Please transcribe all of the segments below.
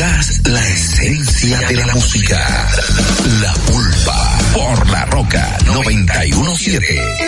La esencia de la música. La pulpa por la roca 917.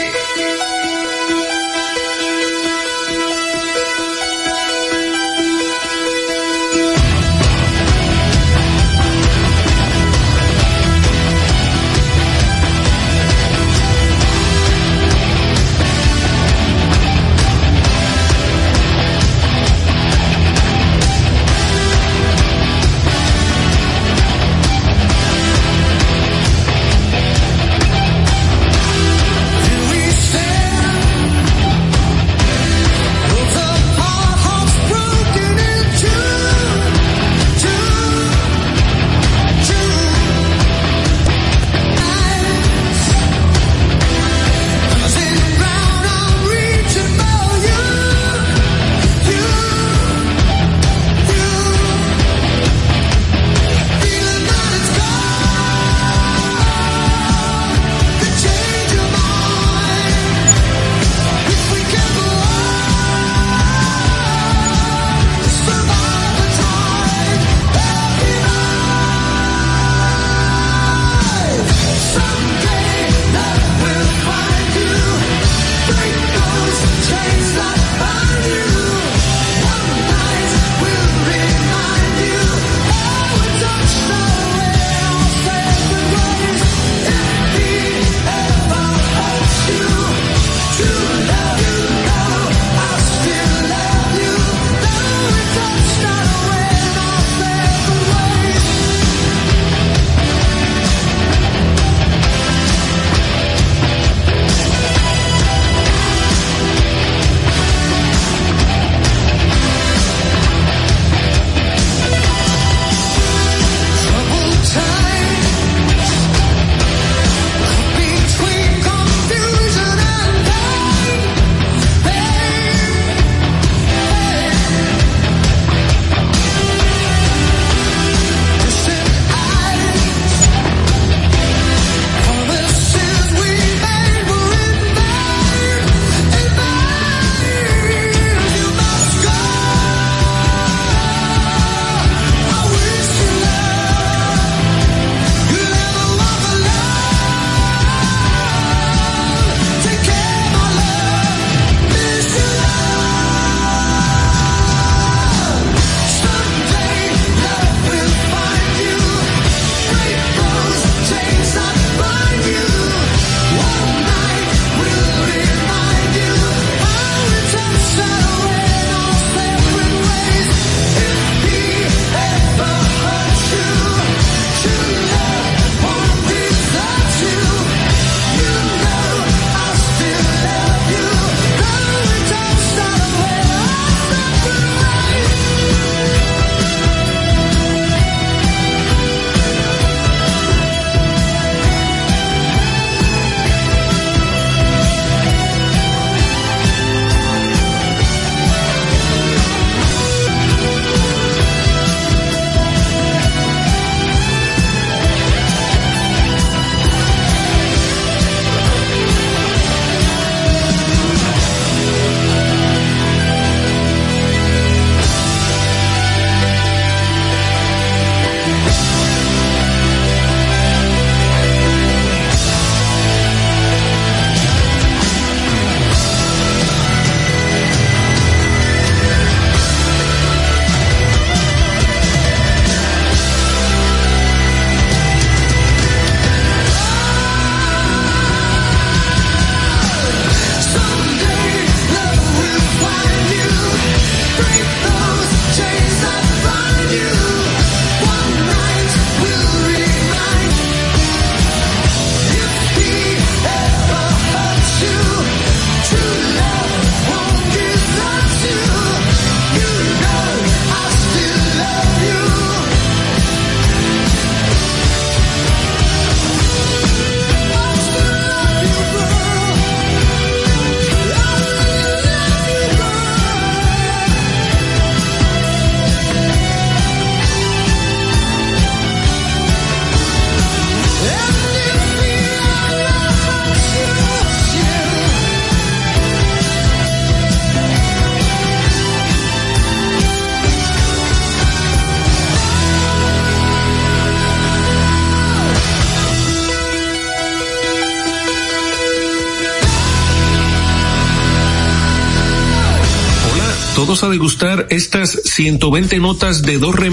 Todos a degustar estas 120 notas de do re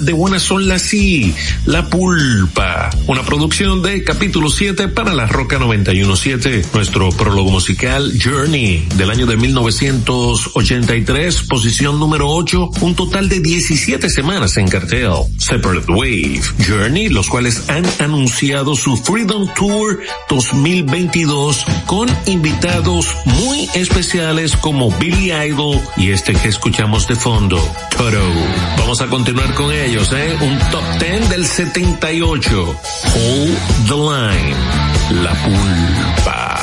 de buena son la si, La Pulpa, una producción de capítulo 7 para la Roca 917, nuestro prólogo musical Journey del año de 1983, posición número 8, un total de 17 semanas en cartel. Separate Wave, Journey, los cuales han anunciado su Freedom Tour 2022 con invitados muy especiales como Billy Idol y este que escuchamos de fondo, Toto. Vamos a continuar con ellos, ¿eh? Un top 10 del 78. Hold the line. La pulpa.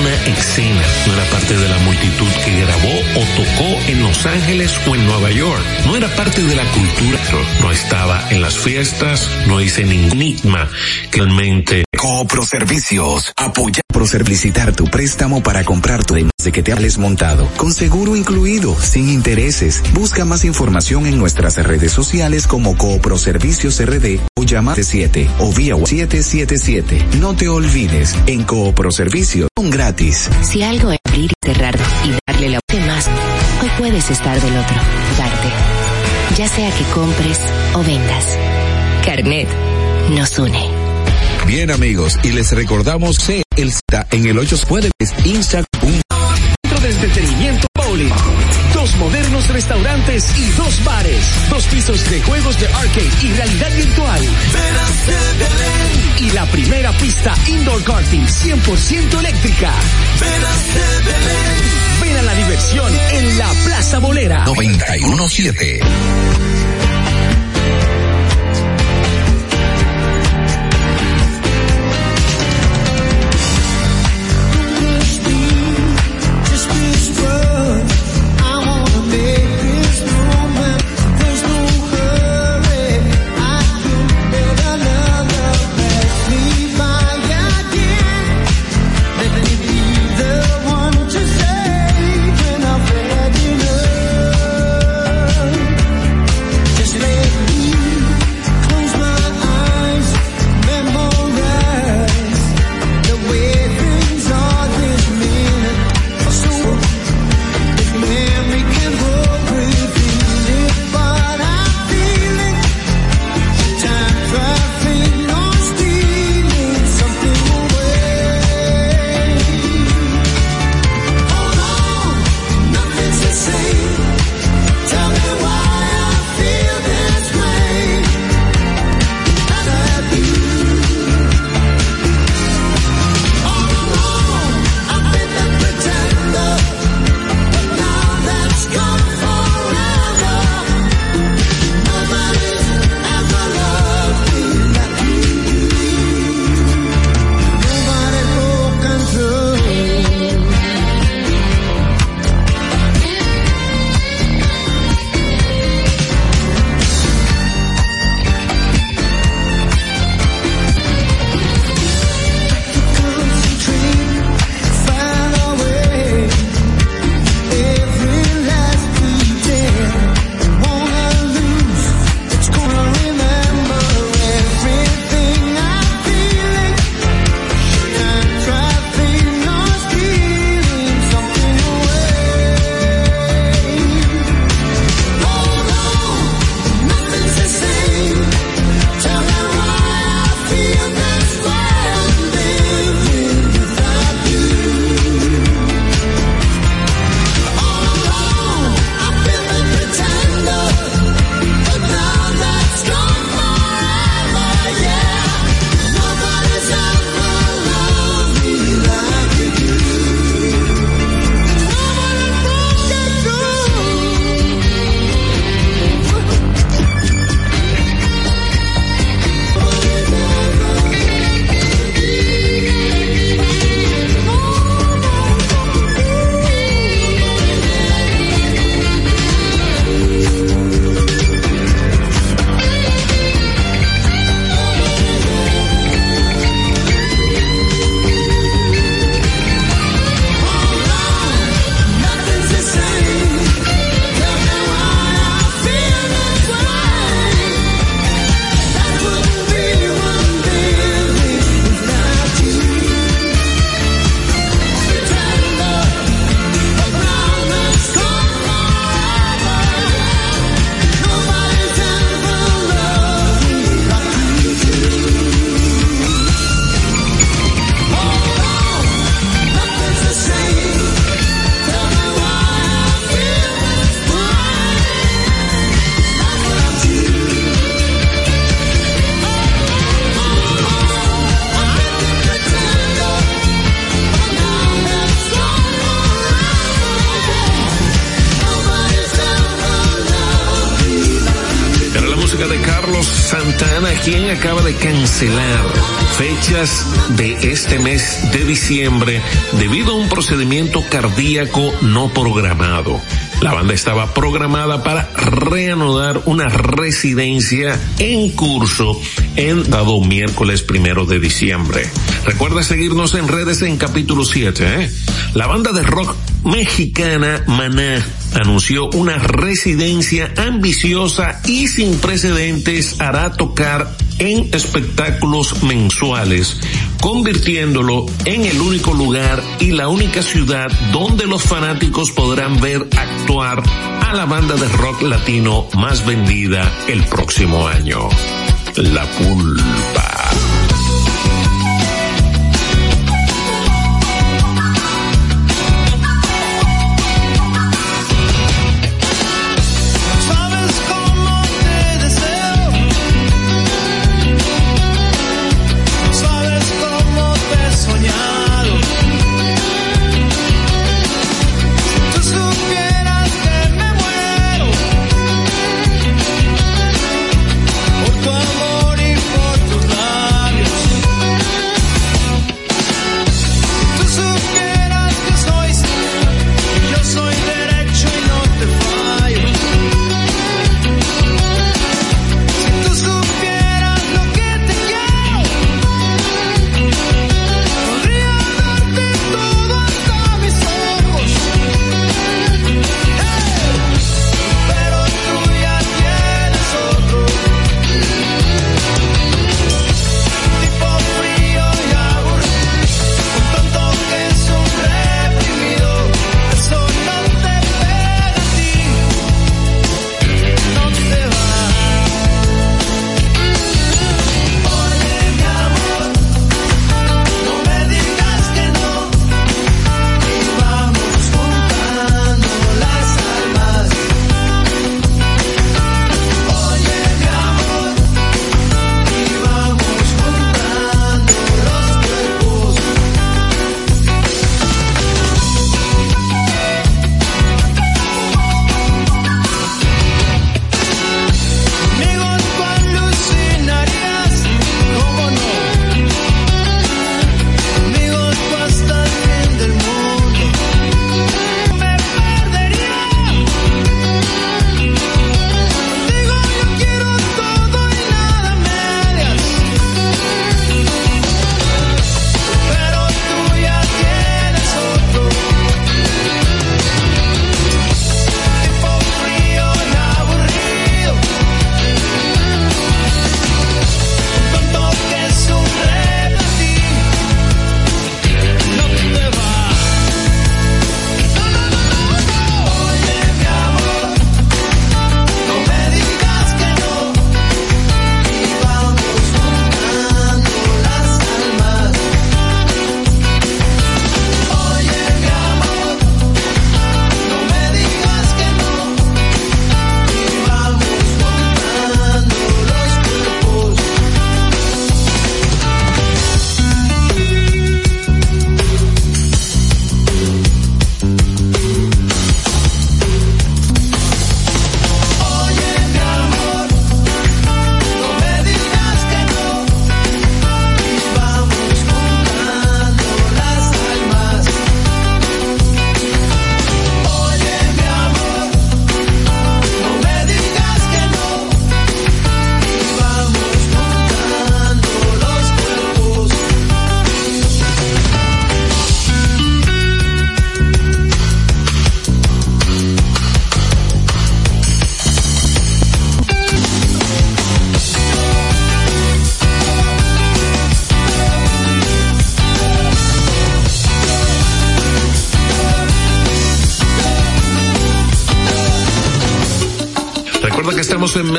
Una escena, no era parte de la multitud que grabó o tocó en Los Ángeles o en Nueva York. No era parte de la cultura, no estaba en las fiestas, no hice ningún enigma Coopro Servicios. Apoya Proservicitar tu préstamo para comprar tu de que te hables montado. Con seguro incluido, sin intereses. Busca más información en nuestras redes sociales como Coopro Servicios RD o llamate 7 o vía 777. No te olvides, en Coopro Servicios son gratis. Si algo es abrir y cerrar y darle la más, hoy puedes estar del otro, darte. Ya sea que compres o vendas. Carnet nos une. Bien amigos, y les recordamos que el está en el 8 puede Insta un centro de entretenimiento bowling. Dos modernos restaurantes y dos bares. Dos pisos de juegos de arcade y realidad virtual. Y la primera pista indoor karting 100% eléctrica. Ven a la diversión en la Plaza Bolera. 917. De diciembre debido a un procedimiento cardíaco no programado. La banda estaba programada para reanudar una residencia en curso en dado miércoles primero de diciembre. Recuerda seguirnos en redes en capítulo 7. ¿eh? La banda de rock mexicana Maná anunció una residencia ambiciosa y sin precedentes hará tocar en espectáculos mensuales, convirtiéndolo en el único lugar y la única ciudad donde los fanáticos podrán ver actuar a la banda de rock latino más vendida el próximo año. La Pulpa.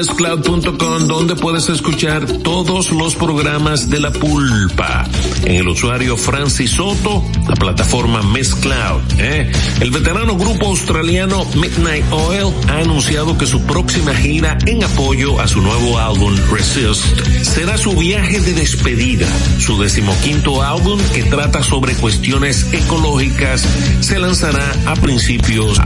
mezcloud.com donde puedes escuchar todos los programas de la pulpa. En el usuario Francis Soto, la plataforma Mezcloud. ¿eh? El veterano grupo australiano Midnight Oil ha anunciado que su próxima gira en apoyo a su nuevo álbum Resist será su viaje de despedida. Su decimoquinto álbum que trata sobre cuestiones ecológicas se lanzará a principios.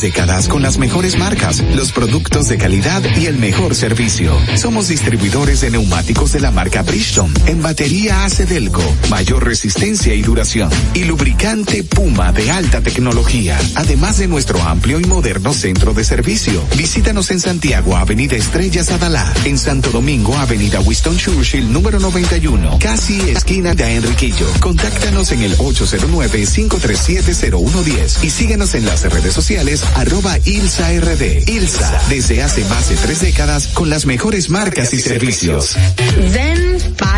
Décadas con las mejores marcas, los productos de calidad y el mejor servicio. Somos distribuidores de neumáticos de la marca Bridgestone en batería Acedelco, mayor resistencia y duración, y lubricante Puma de alta tecnología, además de nuestro amplio y moderno centro de servicio. Visítanos en Santiago, Avenida Estrellas Adalá, en Santo Domingo, Avenida Winston Churchill, número 91, casi esquina de Enriquillo. Contáctanos en el 809-537-0110 y síguenos en las redes sociales arroba ILSARD. ILSA, desde hace más de tres décadas con las mejores marcas y servicios.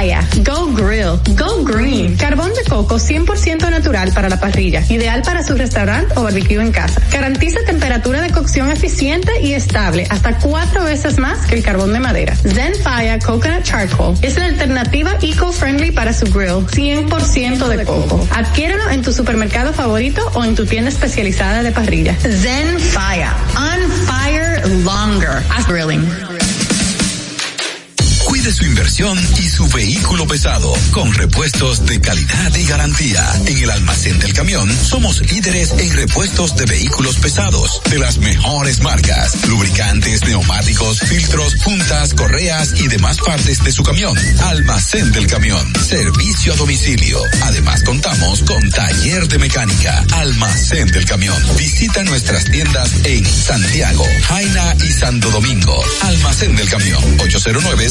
Go Grill, Go Green. Carbón de coco 100% natural para la parrilla, ideal para su restaurante o barbecue en casa. Garantiza temperatura de cocción eficiente y estable, hasta cuatro veces más que el carbón de madera. Zen Fire Coconut Charcoal es la alternativa eco-friendly para su grill, 100% de coco. Adquiéralo en tu supermercado favorito o en tu tienda especializada de parrilla. Zen Fire, on fire longer. As grilling. Su inversión y su vehículo pesado con repuestos de calidad y garantía. En el almacén del camión somos líderes en repuestos de vehículos pesados de las mejores marcas, lubricantes, neumáticos, filtros, puntas, correas y demás partes de su camión. Almacén del camión, servicio a domicilio. Además contamos con taller de mecánica. Almacén del camión. Visita nuestras tiendas en Santiago, Jaina y Santo Domingo. Almacén del camión 809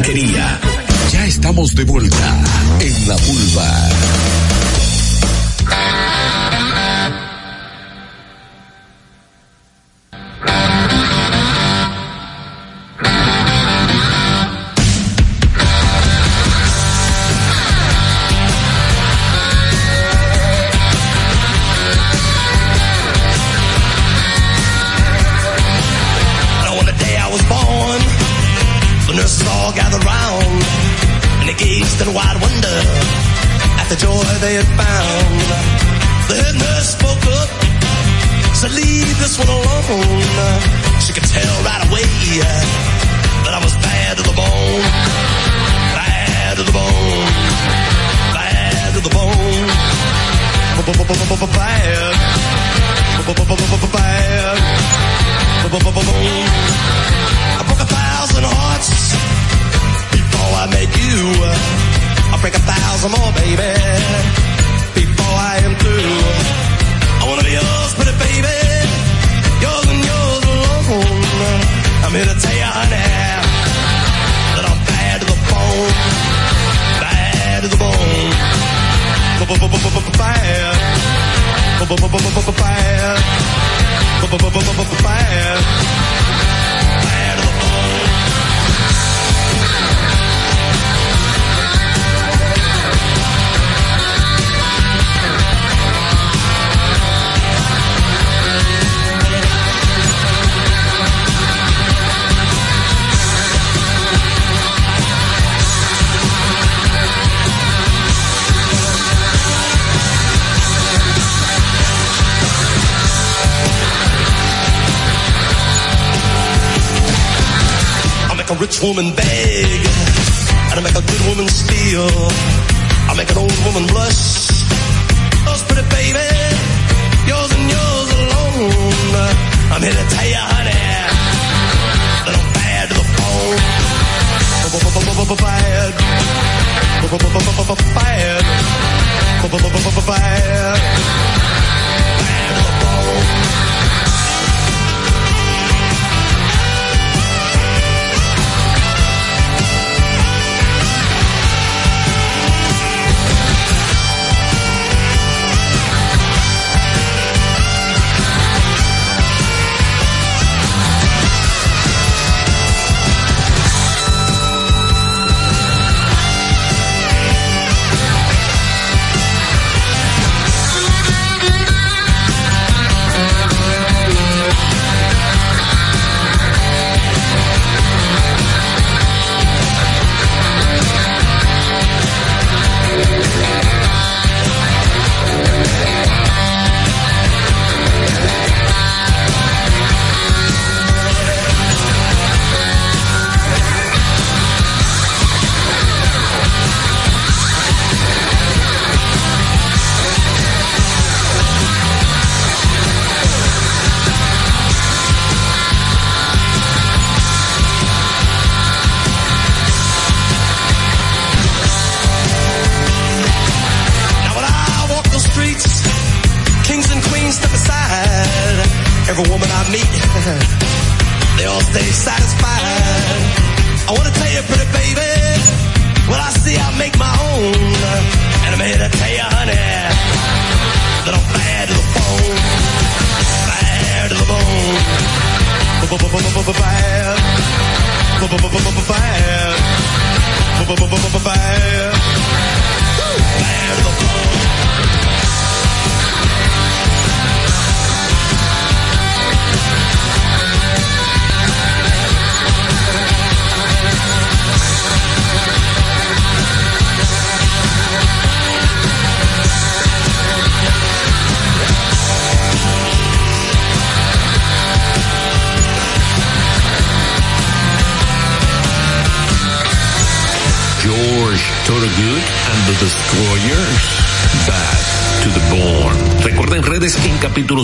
Ya estamos de vuelta en la Boulevard.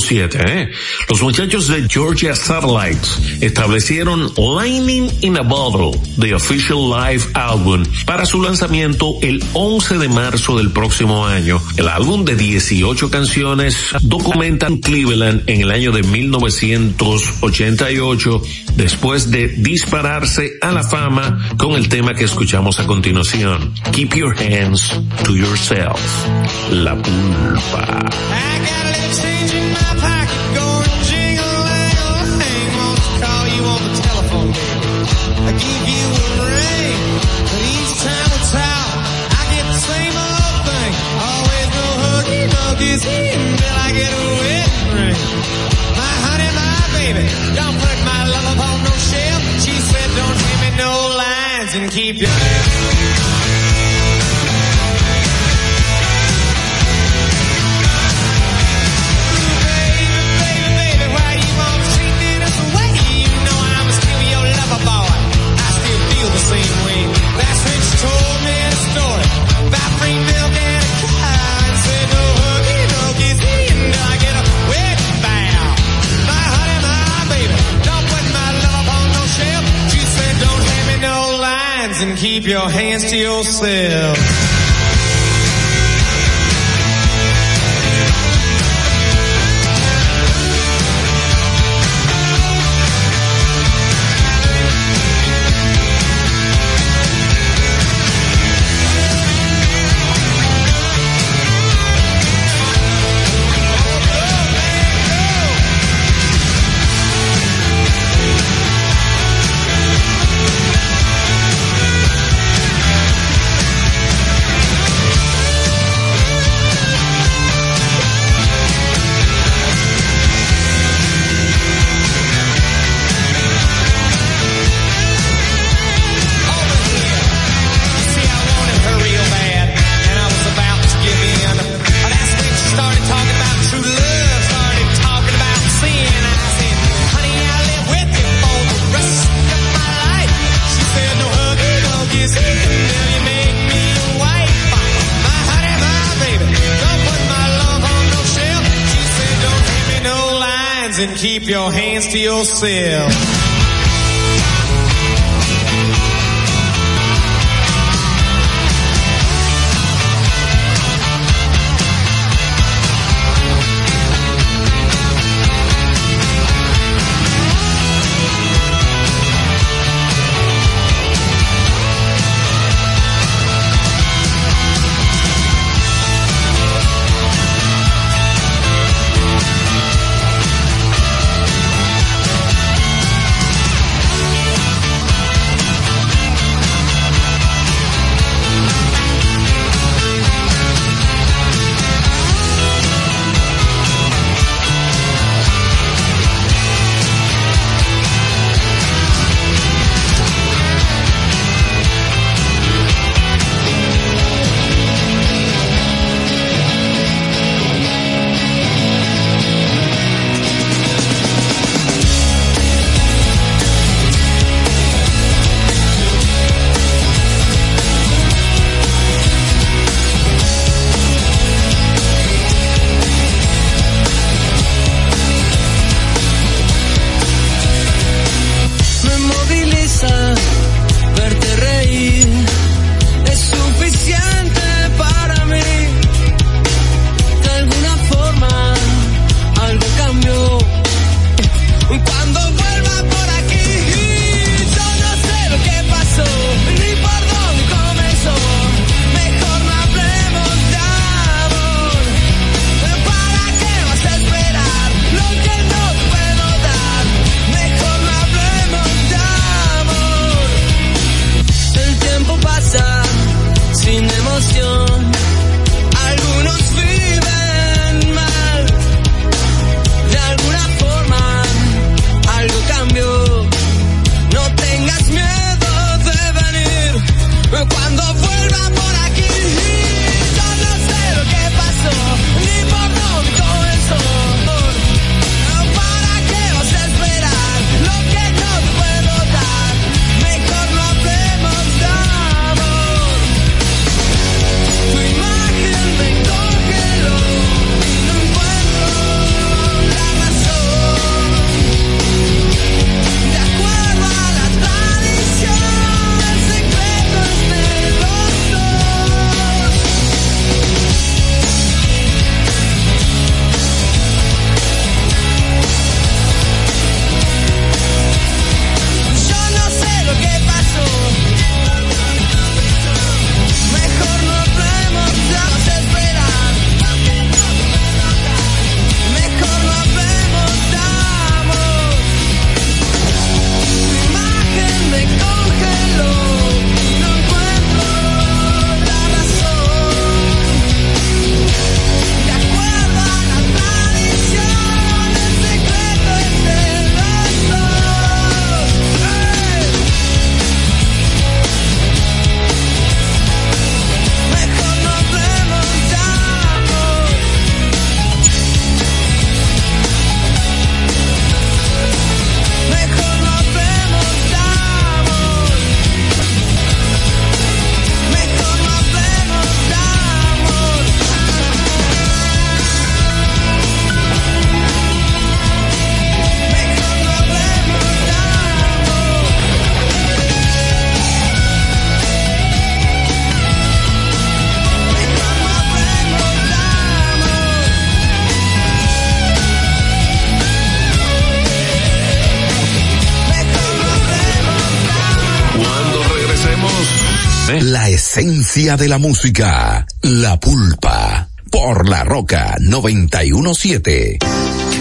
七，哎。Los muchachos de Georgia Satellites establecieron Lightning in a Bottle, The Official Live Album, para su lanzamiento el 11 de marzo del próximo año. El álbum de 18 canciones documenta Cleveland en el año de 1988 después de dispararse a la fama con el tema que escuchamos a continuación, Keep Your Hands to Yourself, La Pulpa. keep you. keep your hands to yourself. keep your hands to yourself. La esencia de la música, la pulpa, por la roca 917.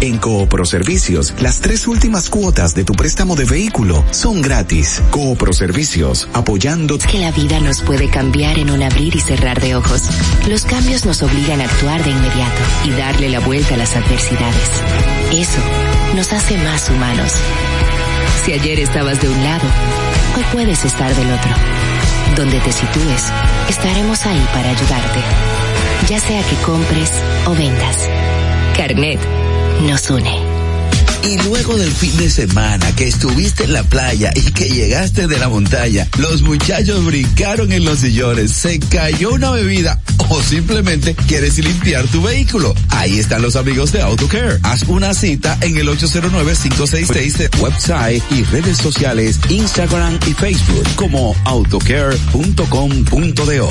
en Coopro Servicios, las tres últimas cuotas de tu préstamo de vehículo son gratis. Coopro Servicios, apoyando que la vida nos puede cambiar en un abrir y cerrar de ojos. Los cambios nos obligan a actuar de inmediato y darle la vuelta a las adversidades. Eso nos hace más humanos. Si ayer estabas de un lado, hoy puedes estar del otro. Donde te sitúes, estaremos ahí para ayudarte. Ya sea que compres o vendas. Carnet nos une. Y luego del fin de semana que estuviste en la playa y que llegaste de la montaña, los muchachos brincaron en los sillones, se cayó una bebida o simplemente quieres limpiar tu vehículo. Ahí están los amigos de AutoCare. Haz una cita en el 809-566 website y redes sociales Instagram y Facebook como autocare.com.do.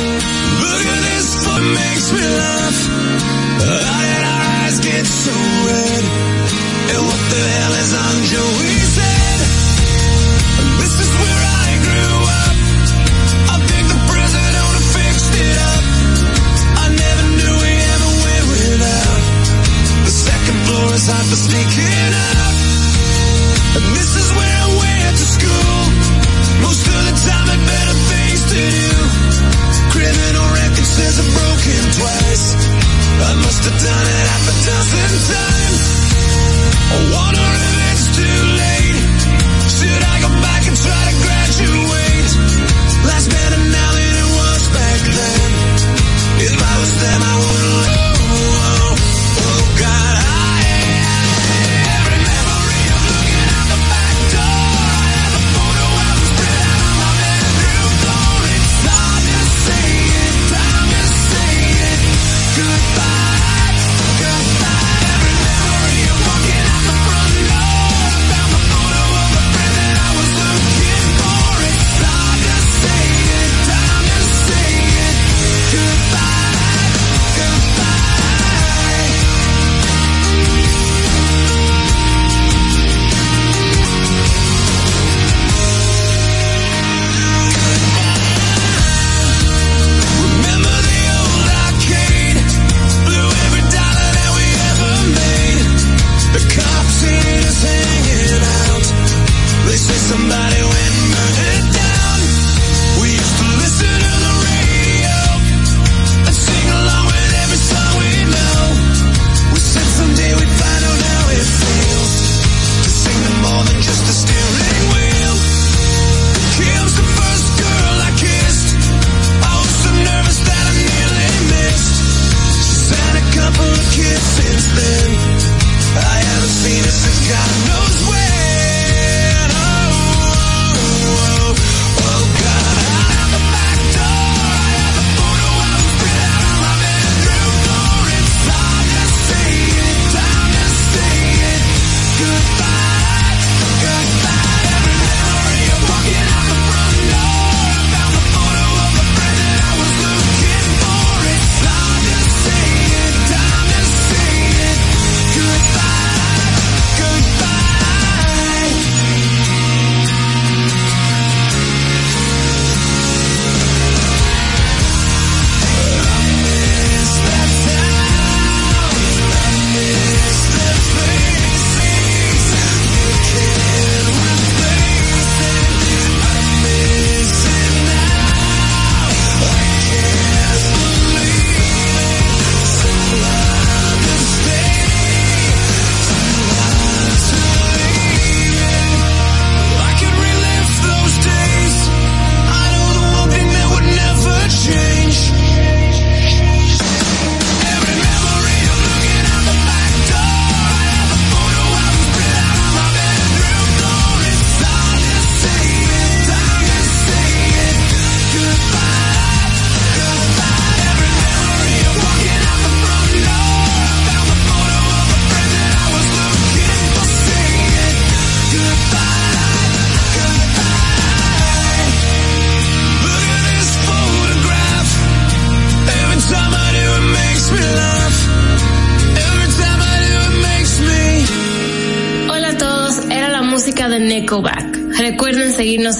Look at this, what makes me laugh. How did our eyes get so red? And what the hell is on Joey's head? This is where I grew up. I think the have fixed it up. I never knew we ever went without. The second floor is for sneaking up. Says twice. I must have done it half a dozen times. I wonder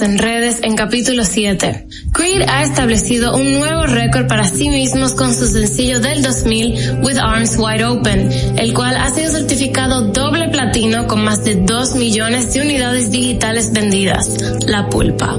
en redes en capítulo 7. Creed ha establecido un nuevo récord para sí mismos con su sencillo del 2000, With Arms Wide Open, el cual ha sido certificado doble platino con más de 2 millones de unidades digitales vendidas. La pulpa.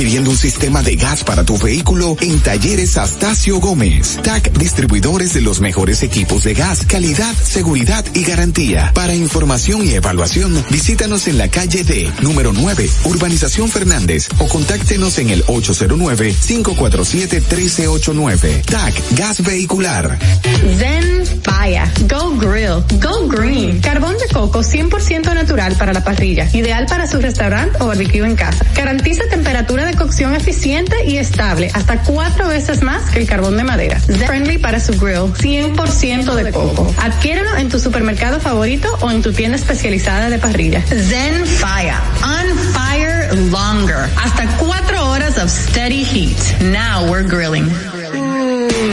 Adquiriendo un sistema de gas para tu vehículo en Talleres Astacio Gómez. TAC distribuidores de los mejores equipos de gas, calidad, seguridad y garantía. Para información y evaluación, visítanos en la calle D, número 9, Urbanización Fernández o contáctenos en el 809-547-1389. TAC Gas Vehicular. Go Grill, Go Green. Carbón de coco 100% natural para la parrilla, ideal para su restaurante o barbecue en casa. Garantiza temperatura de cocción eficiente y estable, hasta cuatro veces más que el carbón de madera. Zen Friendly para su grill, 100% de coco. Adquiéralo en tu supermercado favorito o en tu tienda especializada de parrilla. Zen Fire, on fire longer. Hasta cuatro horas of steady heat. Now we're grilling.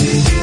Thank you.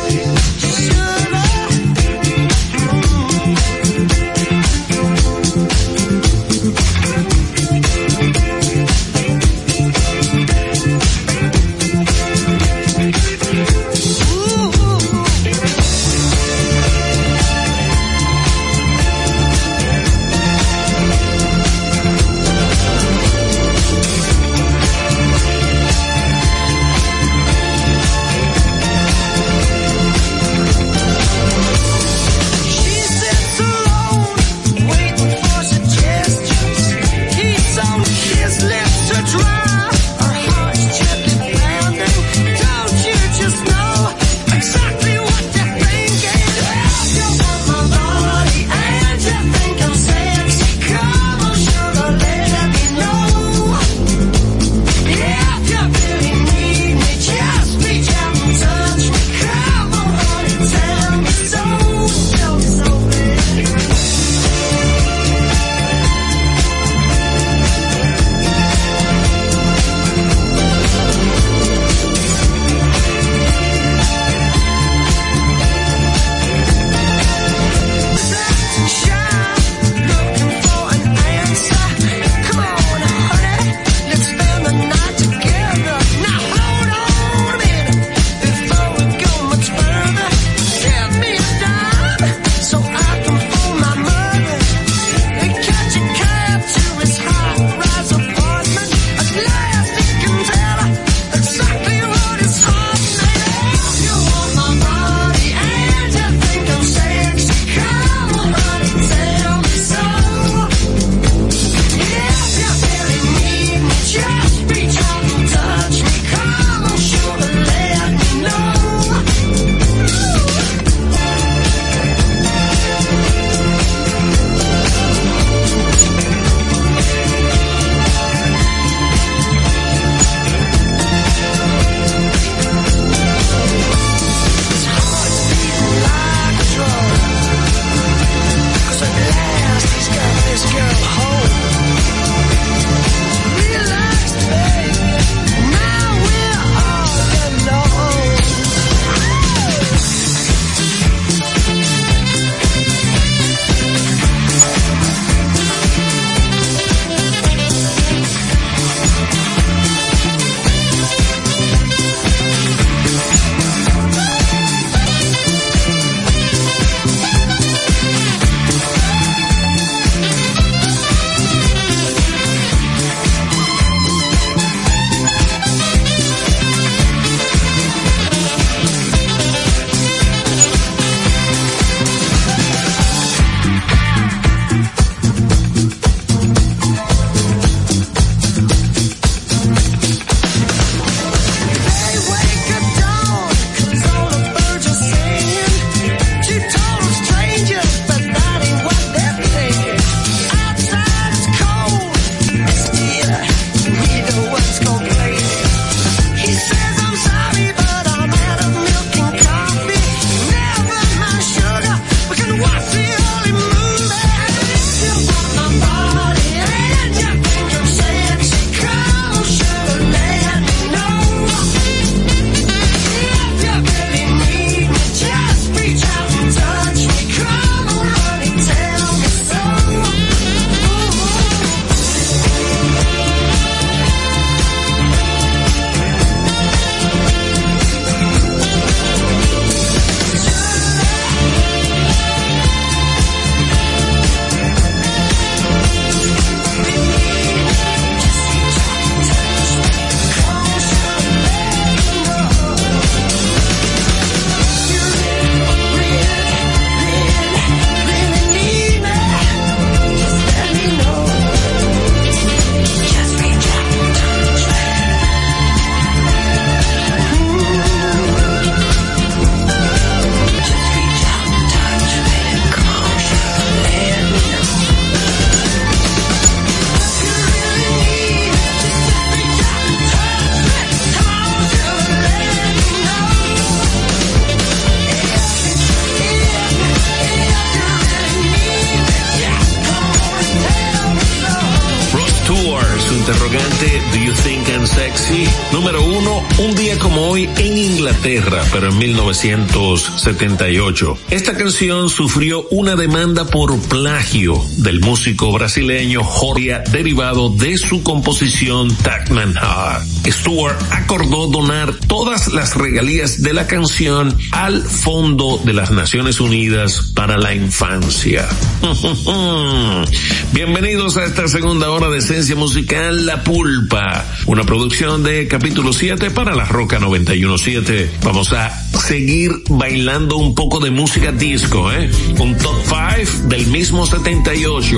Interrogante Do You Think I'm Sexy? Número uno, un día como hoy en Inglaterra, pero en 1978. Esta canción sufrió una demanda por plagio del músico brasileño Jorge derivado de su composición Tagman Hart. Stewart acordó donar todas las regalías de la canción al Fondo de las Naciones Unidas para la Infancia. Bienvenidos a esta segunda hora de esencia musical La Pulpa, una producción de capítulo 7 para la Roca 917. Vamos a seguir bailando un poco de música disco, ¿eh? Un top 5 del mismo 78.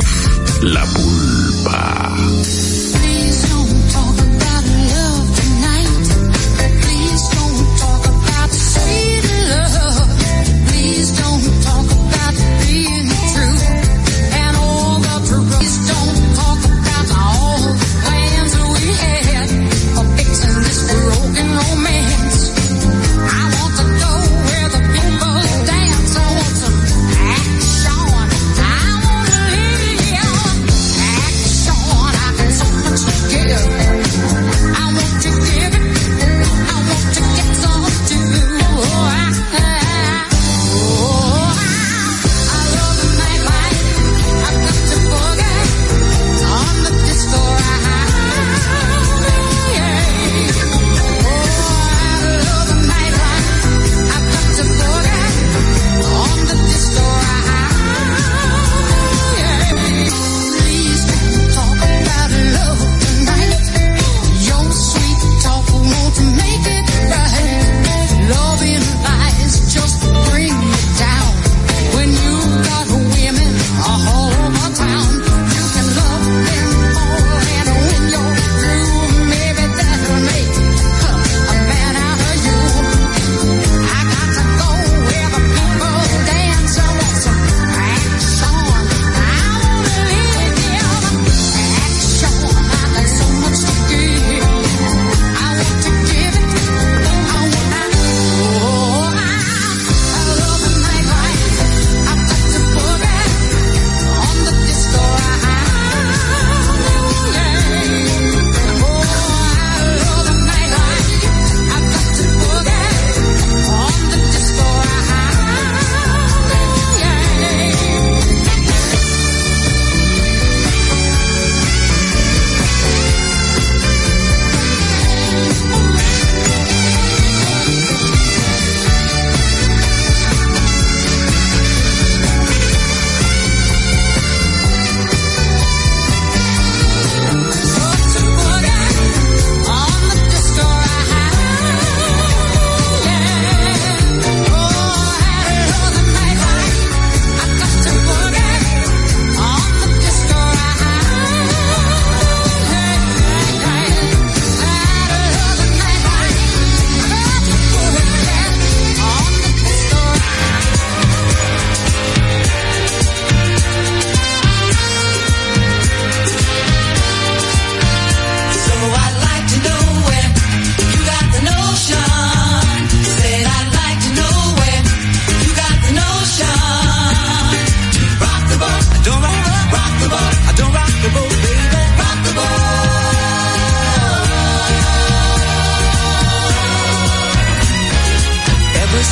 La Pulpa.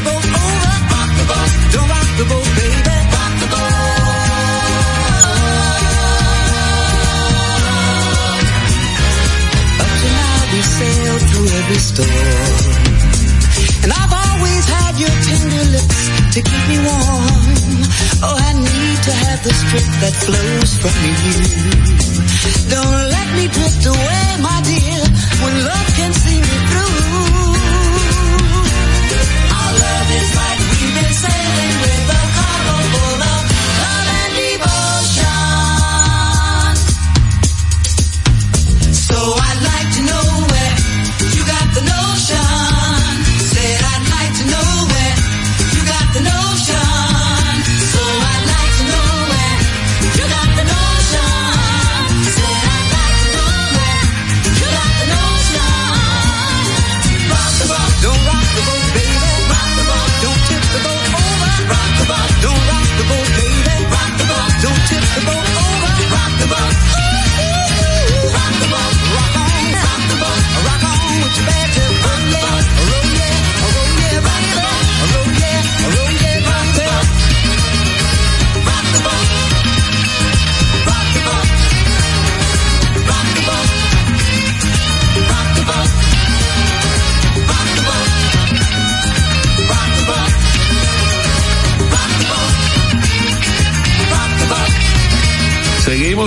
the boat over. Rock the boat. Don't rock the boat, baby. Rock the boat. Up to now we sailed through every storm. And I've always had your tender lips to keep me warm. Oh, I need to have the strength that flows from you. Don't let me drift away, my dear, when love can see me through. Our love is like we've been sailing with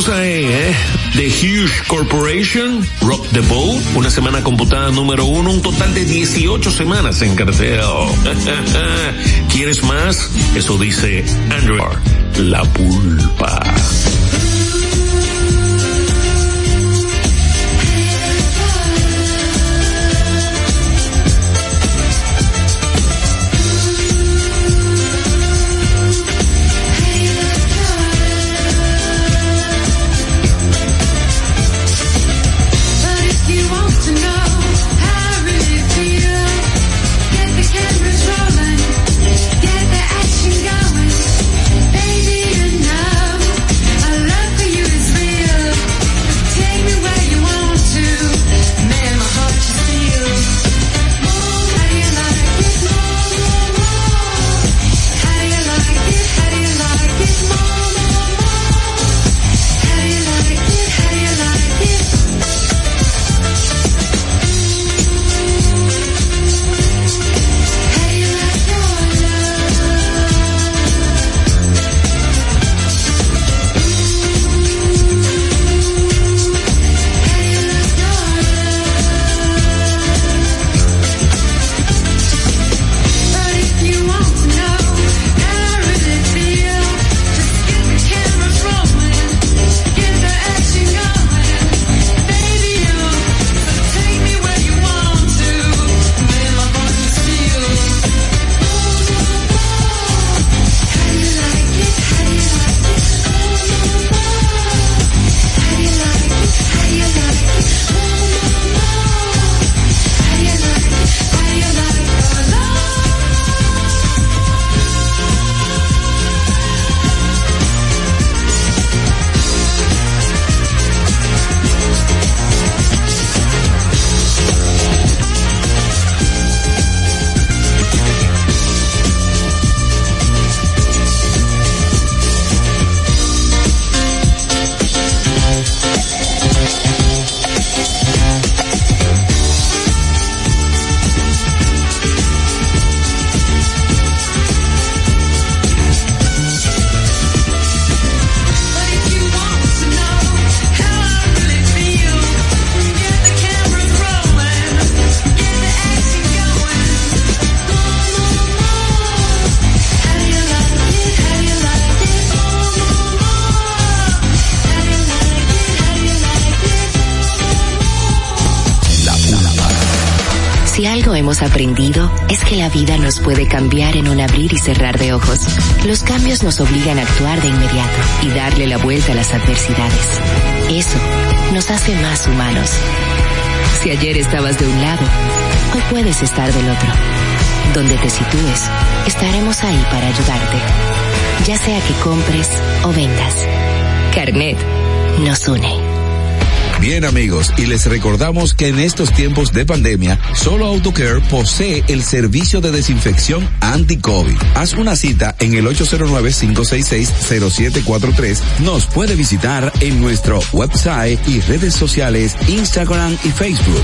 Eh, The Huge Corporation, Rock the Boat, una semana computada número uno, un total de 18 semanas en cartel. ¿Quieres más? Eso dice Andrew, la pulpa. aprendido es que la vida nos puede cambiar en un abrir y cerrar de ojos. Los cambios nos obligan a actuar de inmediato y darle la vuelta a las adversidades. Eso nos hace más humanos. Si ayer estabas de un lado, hoy puedes estar del otro. Donde te sitúes, estaremos ahí para ayudarte. Ya sea que compres o vendas. Carnet nos une. Bien amigos, y les recordamos que en estos tiempos de pandemia, Solo AutoCare posee el servicio de desinfección anti-COVID. Haz una cita en el 809-566-0743. Nos puede visitar en nuestro website y redes sociales Instagram y Facebook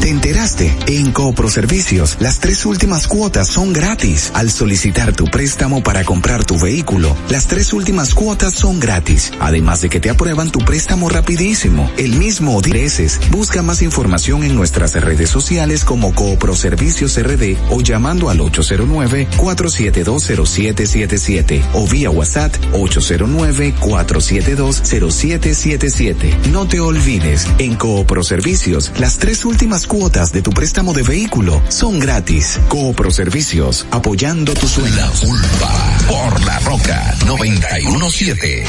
¿Te enteraste? En Coopro Servicios, las tres últimas cuotas son gratis. Al solicitar tu préstamo para comprar tu vehículo, las tres últimas cuotas son gratis. Además de que te aprueban tu préstamo rapidísimo. El mismo direces. Busca más información en nuestras redes sociales como Coopro Servicios RD o llamando al 809-4720777 o vía WhatsApp 809-4720777. No te olvides, en Coopro Servicios, las tres últimas cuotas de tu préstamo de vehículo son gratis. Coopro Servicios, apoyando tu sueños. La por La Roca 917.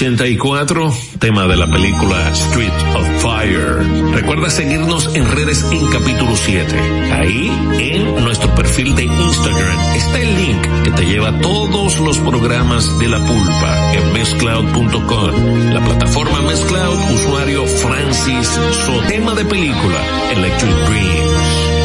84, tema de la película Street of Fire. Recuerda seguirnos en redes en capítulo 7. Ahí, en nuestro perfil de Instagram, está el link que te lleva a todos los programas de La Pulpa en mezcloud.com. La plataforma Mezcloud, usuario Francis So. Tema de película, Electric Dreams.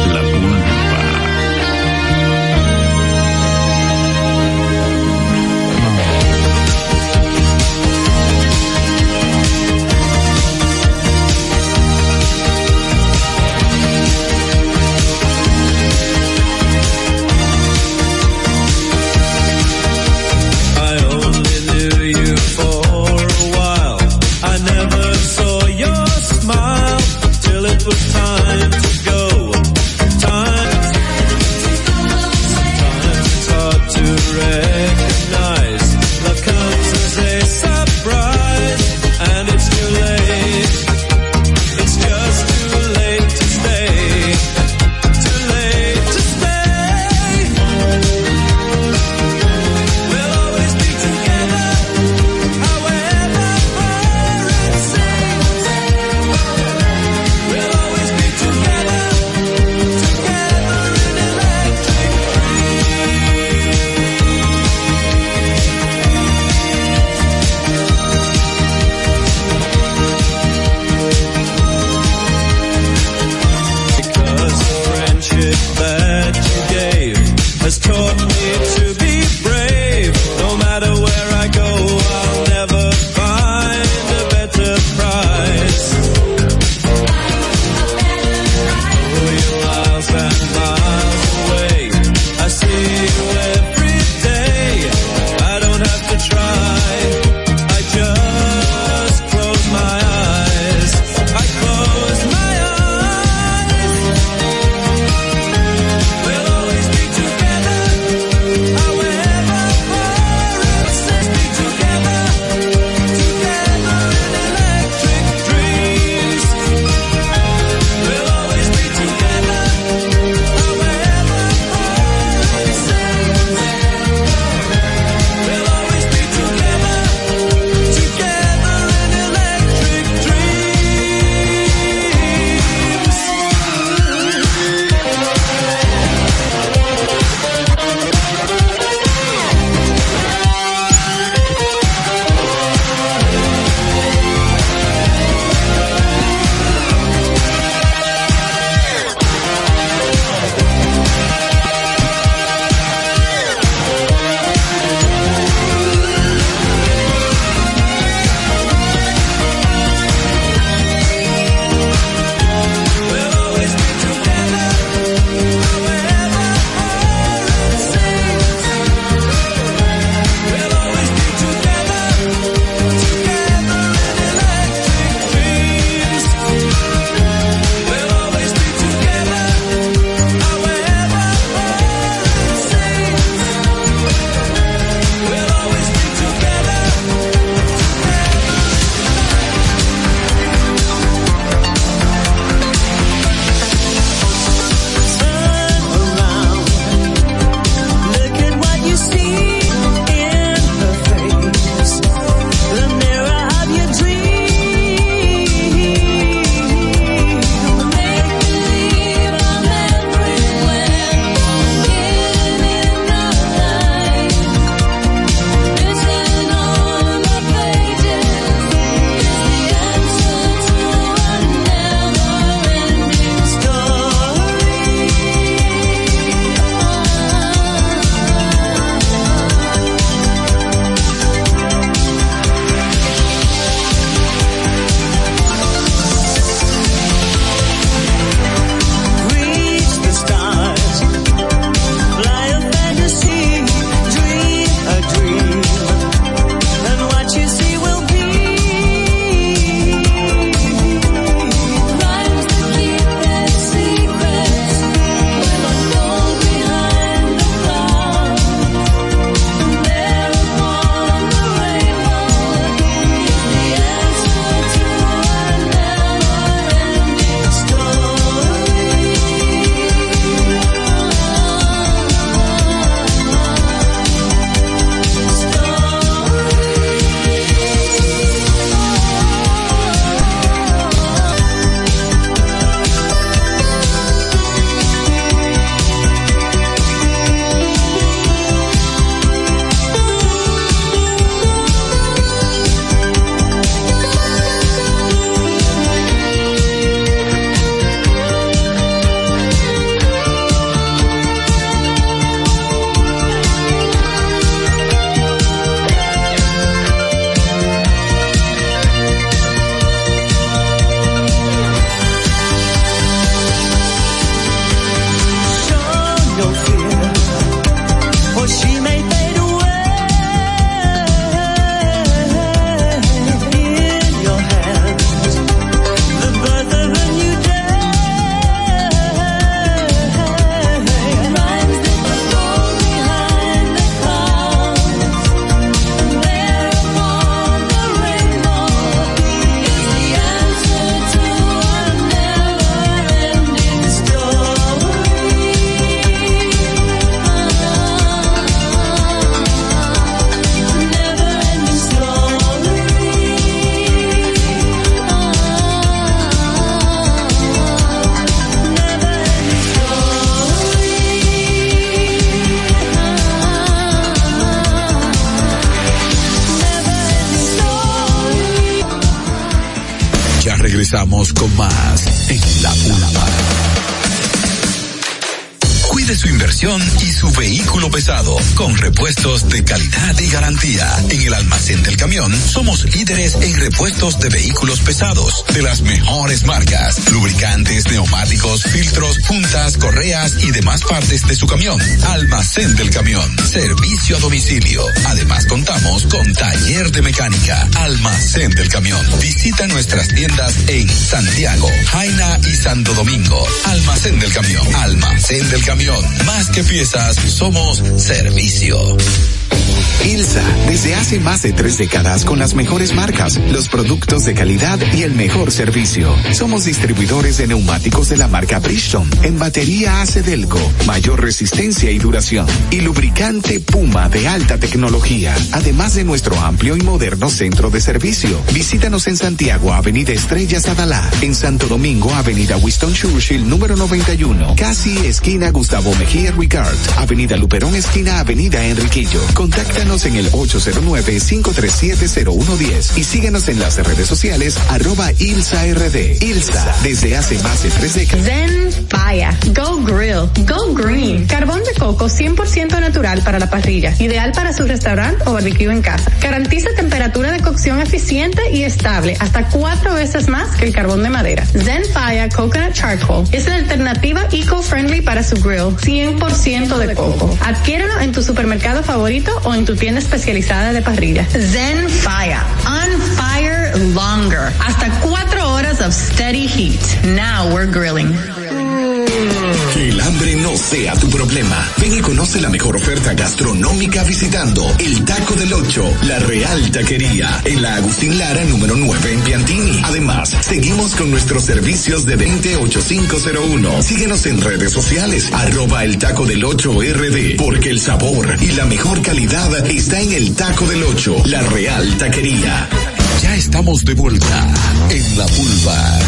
Pesado con repuestos de calidad y garantía. En el almacén del camión somos líderes en repuestos de vehículos pesados de las mejores marcas, lubricantes, neumáticos, filtros, juntas, correas y demás partes de su camión. Almacén del camión, servicio a domicilio. Además contamos con taller de mecánica. Almacén del camión. Visita nuestras tiendas en Santiago, Jaina y Santo Domingo. Almacén del camión. Almacén del camión. Más que piezas, somos servicio. Ilsa, desde hace más de tres décadas con las mejores marcas, los productos de calidad y el mejor servicio. Somos distribuidores de neumáticos de la marca Bridgestone en batería Acedelco, mayor resistencia y duración, y lubricante Puma de alta tecnología, además de nuestro amplio y moderno centro de servicio. Visítanos en Santiago, Avenida Estrellas Adalá, en Santo Domingo, Avenida Winston Churchill, número 91, casi esquina Gustavo Mejía Ricard, Avenida Luperón, esquina Avenida Enriquillo. Contáctanos en el 809-537-0110 y síguenos en las redes sociales arroba ILSARD. ILSA, desde hace más de tres décadas. Zen Fire, Go Grill, Go Green, carbón de coco 100% natural para la parrilla, ideal para su restaurante o barbecue en casa. Garantiza temperatura de cocción eficiente y estable, hasta cuatro veces más que el carbón de madera. Zen Fire Coconut Charcoal es la alternativa eco-friendly para su grill, 100% de coco. Adquiéralo en tu supermercado favorito o en tu tienda especializada de parrilla. Zen Fire, on fire longer, hasta cuatro horas of steady heat. Now we're grilling. Que el hambre no sea tu problema. Ven y conoce la mejor oferta gastronómica visitando el Taco del Ocho, la Real Taquería, en la Agustín Lara número 9 en Piantini. Además, seguimos con nuestros servicios de 28501. Síguenos en redes sociales, arroba el Taco del Ocho RD, porque el sabor y la mejor calidad está en el Taco del Ocho, la Real Taquería. Ya estamos de vuelta en la pulva.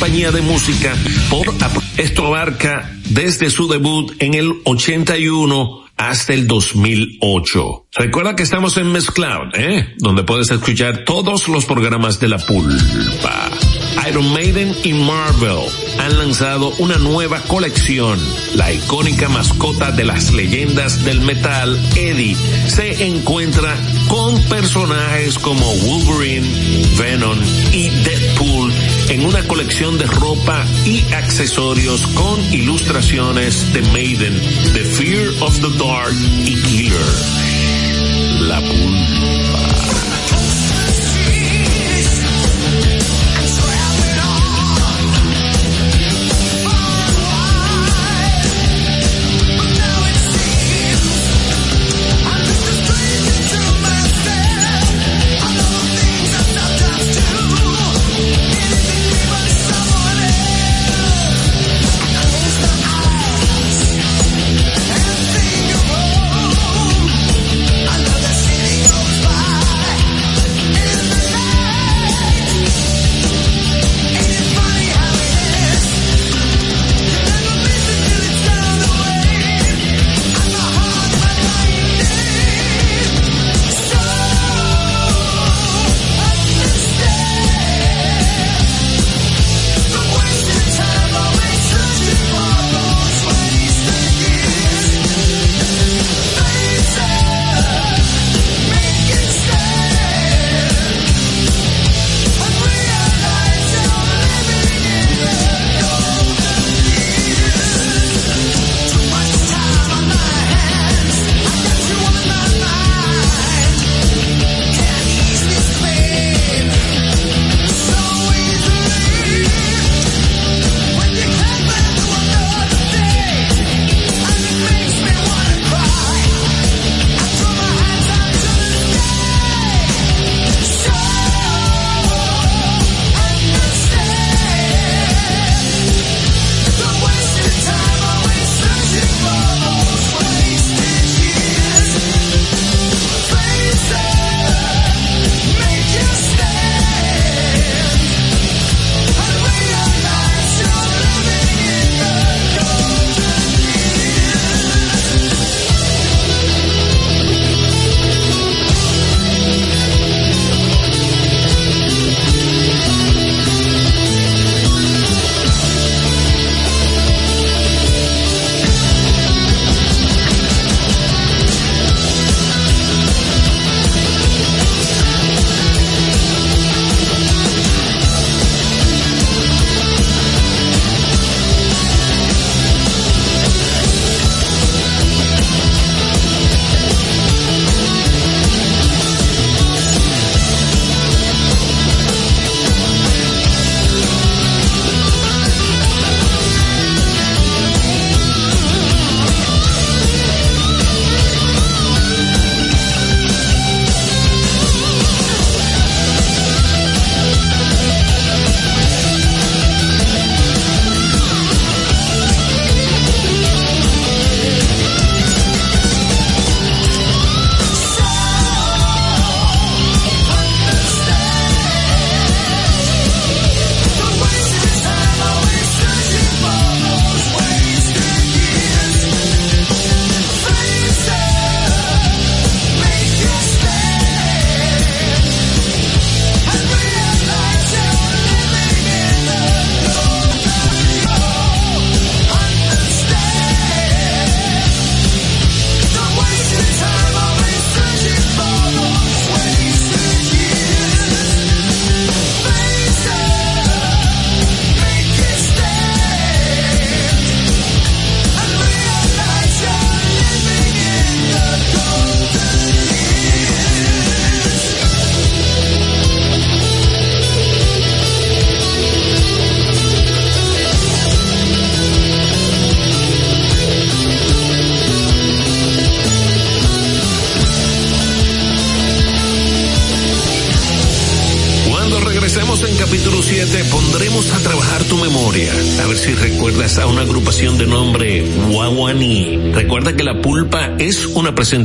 Compañía de música por esto abarca desde su debut en el 81 hasta el 2008. Recuerda que estamos en Mezcloud, ¿eh? Donde puedes escuchar todos los programas de la pulpa. Iron Maiden y Marvel han lanzado una nueva colección. La icónica mascota de las leyendas del metal, Eddie, se encuentra con personajes como Wolverine, Venom y Deadpool en una colección de ropa y accesorios con ilustraciones de Maiden, The Fear of the Dark y Killer. La pulpa.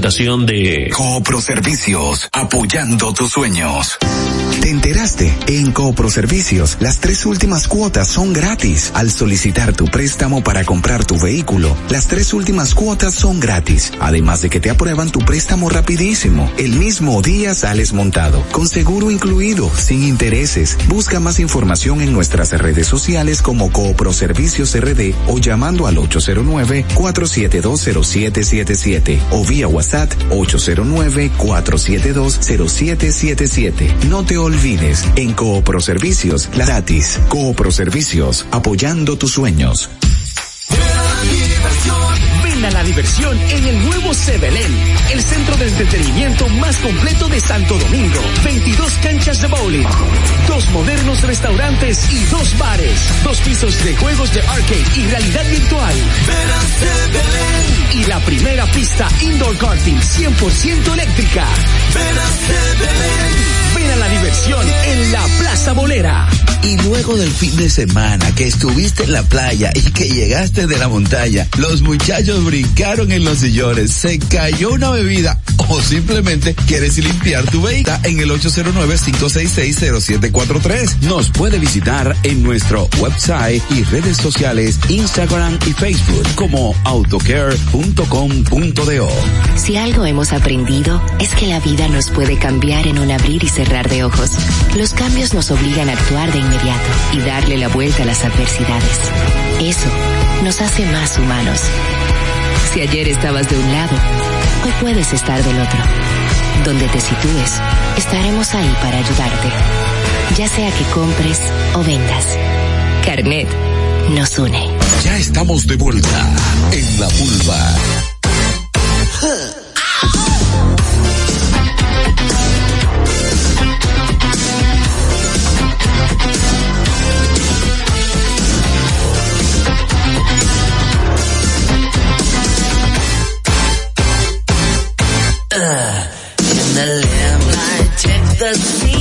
Presentación de Coopro Servicios, apoyando tus sueños. ¿Te enteraste? En Coopro Servicios, las tres últimas cuotas son gratis. Al solicitar tu préstamo para comprar tu vehículo, las tres últimas cuotas son gratis. Además de que te aprueban tu préstamo rapidísimo. El mismo día sales montado, con seguro incluido, sin intereses. Busca más información en nuestras redes sociales como Coopro Servicios RD o llamando al 809-4720777 o vía WhatsApp 809-4720777. No te olvides, en Coopro Servicios, la gratis. Coopro Servicios, apoyando tus sueños. Ven a la diversión en el nuevo Sebelén, el centro de entretenimiento más completo de Santo Domingo. 22 canchas de bowling, dos modernos restaurantes y dos bares, dos pisos de juegos de arcade y realidad virtual. Y la primera pista indoor karting 100% eléctrica. Ven a la diversión en la Plaza Bolera. Y luego del fin de semana que estuviste en la playa y que llegaste de la montaña, los muchachos brincaron en los sillones, se cayó una bebida o simplemente quieres limpiar tu vehículo en el 809-566-0743. Nos puede visitar en nuestro website y redes sociales Instagram y Facebook como autocare.com.do. Si algo hemos aprendido es que la vida nos puede cambiar en un abrir y cerrar de ojos. Los cambios nos obligan a actuar de inmediato y darle la vuelta a las adversidades. Eso nos hace más humanos. Si ayer estabas de un lado, hoy puedes estar del otro. Donde te sitúes, estaremos ahí para ayudarte. Ya sea que compres o vendas. Carnet nos une. Ya estamos de vuelta en la pulva. The scene.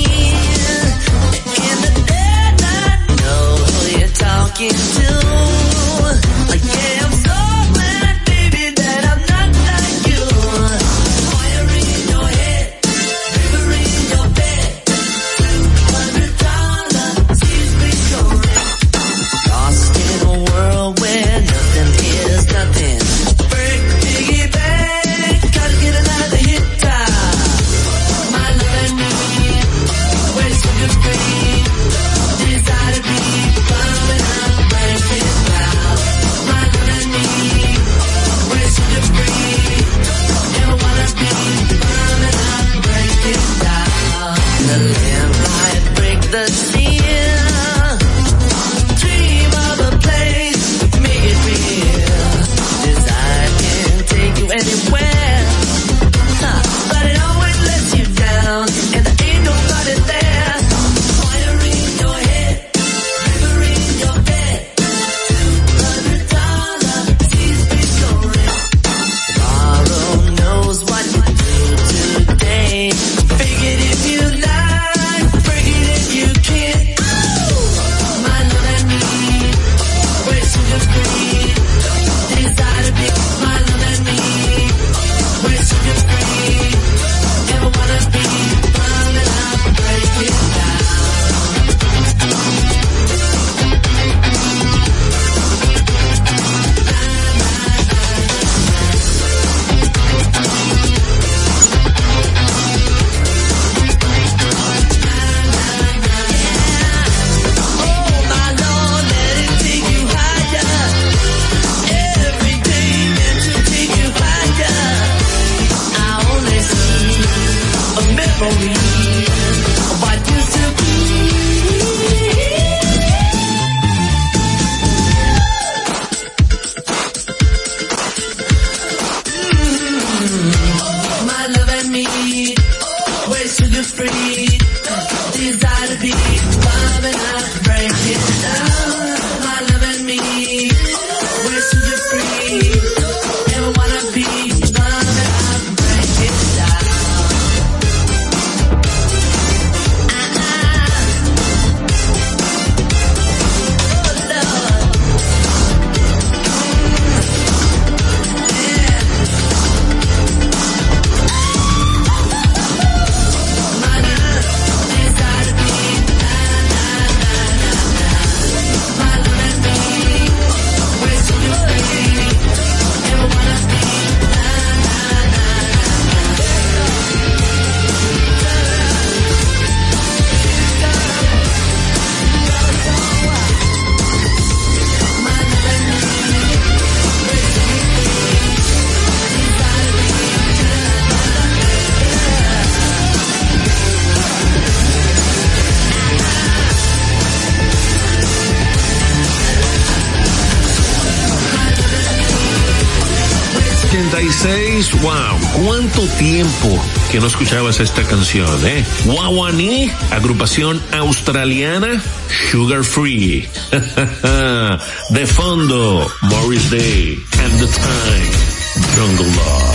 ¿Cuánto tiempo que no escuchabas esta canción, eh? Wawani, agrupación australiana, Sugar Free. de fondo, Morris Day and the Time, Jungle Love.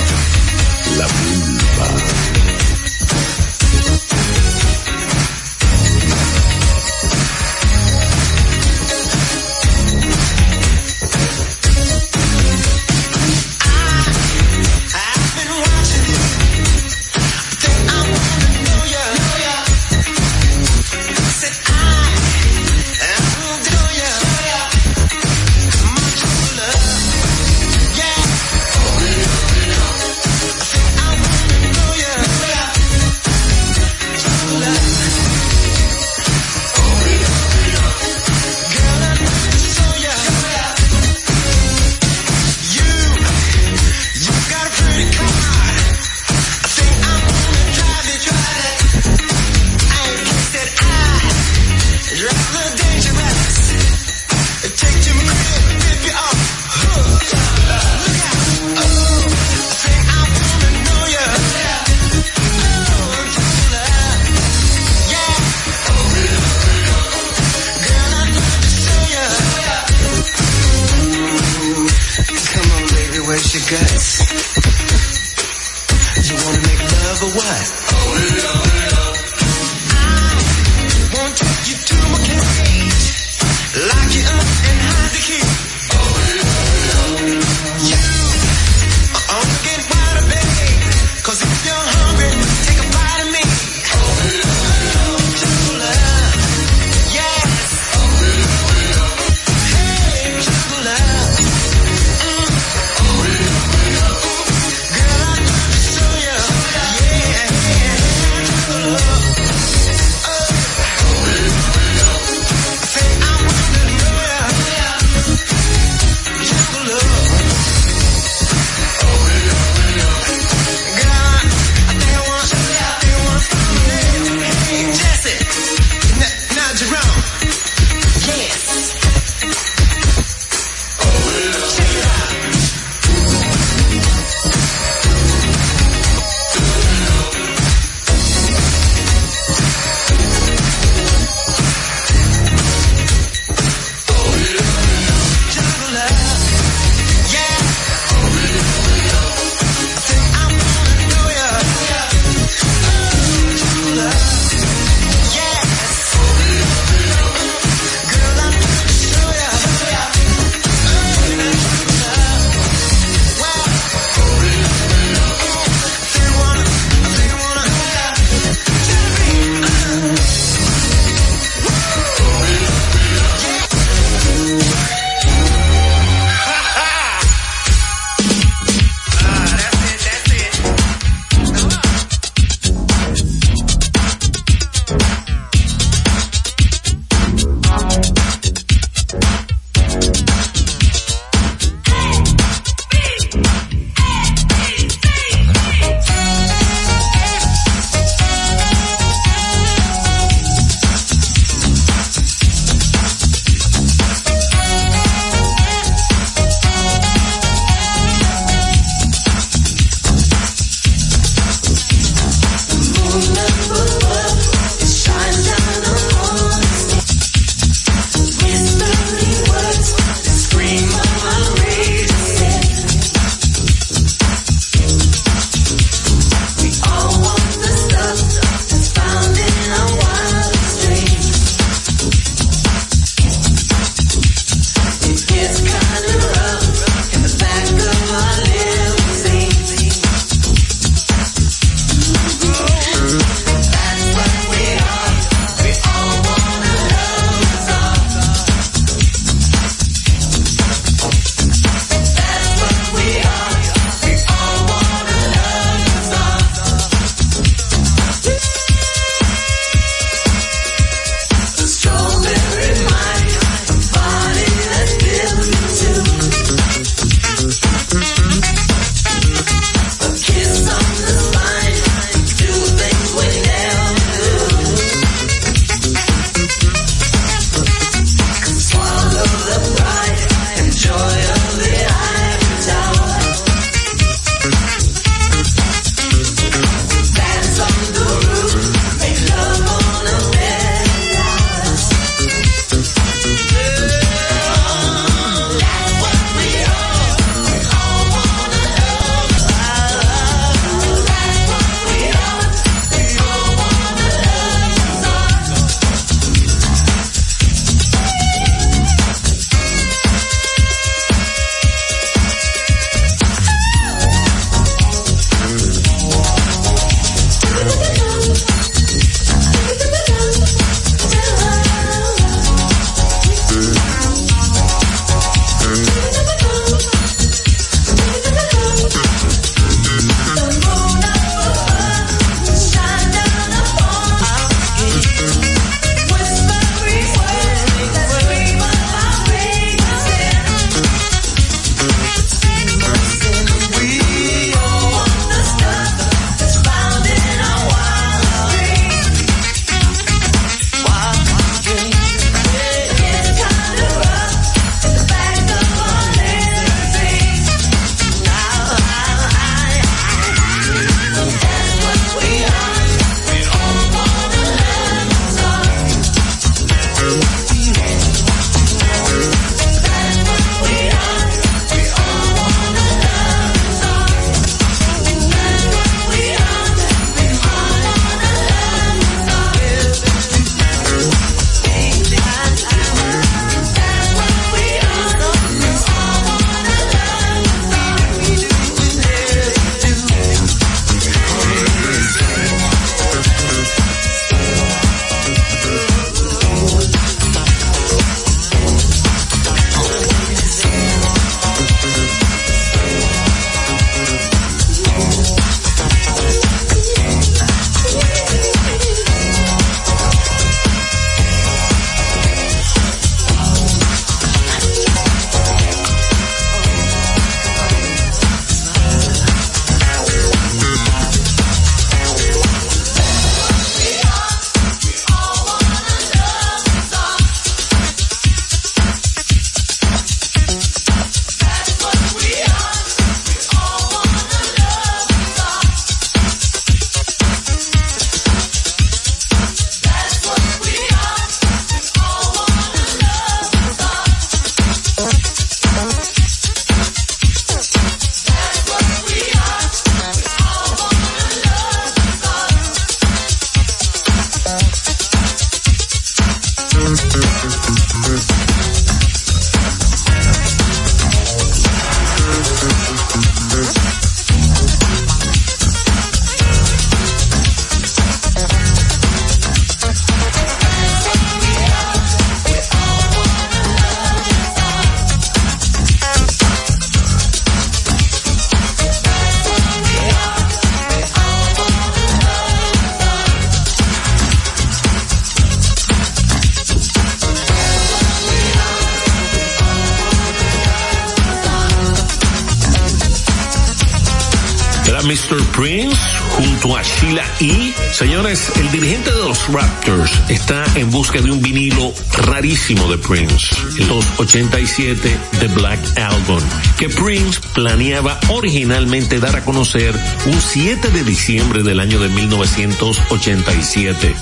Raptors está en busca de un vinilo rarísimo de Prince, el 287 The Black Album, que Prince planeaba originalmente dar a conocer un 7 de diciembre del año de 1987.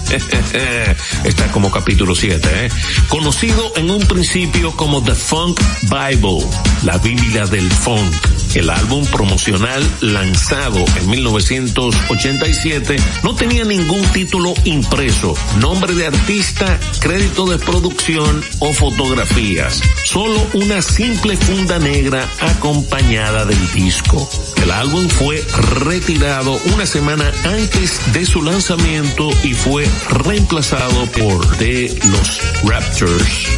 está como capítulo 7, ¿eh? Conocido en un principio como The Funk Bible, la Biblia del Funk. El álbum promocional lanzado en 1987 no tenía ningún título impreso, nombre de artista, crédito de producción o fotografías. Solo una simple funda negra acompañada del disco. El álbum fue retirado una semana antes de su lanzamiento y fue reemplazado por The Los Raptors.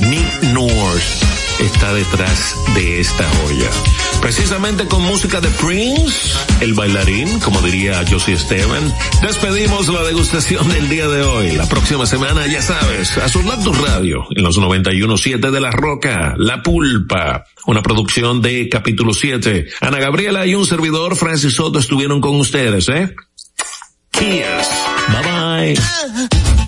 Nick North está detrás de esta joya. Precisamente con música de Prince, el bailarín, como diría Josie Esteban, despedimos la degustación del día de hoy. La próxima semana, ya sabes, a su tu radio, en los 91.7 de La Roca, La Pulpa, una producción de capítulo 7. Ana Gabriela y un servidor, Francis Soto, estuvieron con ustedes, ¿eh? Cheers. Bye bye.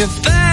If that